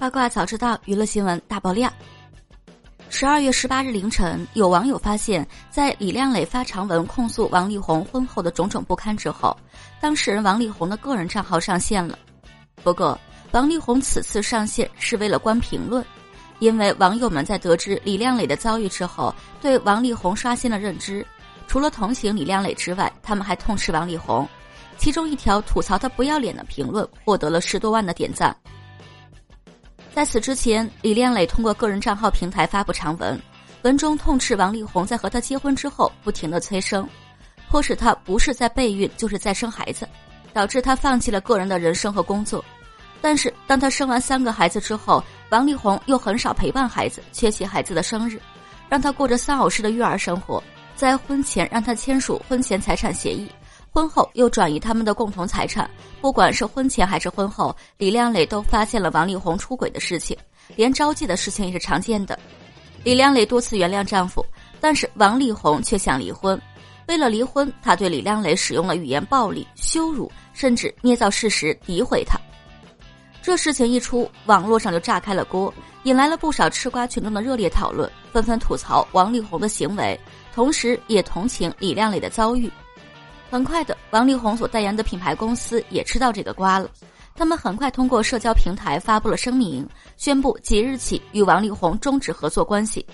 八卦早知道，娱乐新闻大爆料。十二月十八日凌晨，有网友发现，在李亮磊发长文控诉王力宏婚后的种种不堪之后，当事人王力宏的个人账号上线了。不过，王力宏此次上线是为了关评论，因为网友们在得知李亮磊的遭遇之后，对王力宏刷新了认知。除了同情李亮磊之外，他们还痛斥王力宏。其中一条吐槽他不要脸的评论，获得了十多万的点赞。在此之前，李连磊通过个人账号平台发布长文，文中痛斥王力宏在和他结婚之后不停的催生，迫使他不是在备孕就是在生孩子，导致他放弃了个人的人生和工作。但是当他生完三个孩子之后，王力宏又很少陪伴孩子，缺席孩子的生日，让他过着丧偶式的育儿生活。在婚前让他签署婚前财产协议。婚后又转移他们的共同财产，不管是婚前还是婚后，李亮磊都发现了王力宏出轨的事情，连招妓的事情也是常见的。李亮磊多次原谅丈夫，但是王力宏却想离婚。为了离婚，他对李亮磊使用了语言暴力、羞辱，甚至捏造事实诋毁他。这事情一出，网络上就炸开了锅，引来了不少吃瓜群众的热烈讨论，纷纷吐槽王力宏的行为，同时也同情李亮磊的遭遇。很快的，王力宏所代言的品牌公司也吃到这个瓜了。他们很快通过社交平台发布了声明，宣布即日起与王力宏终止合作关系。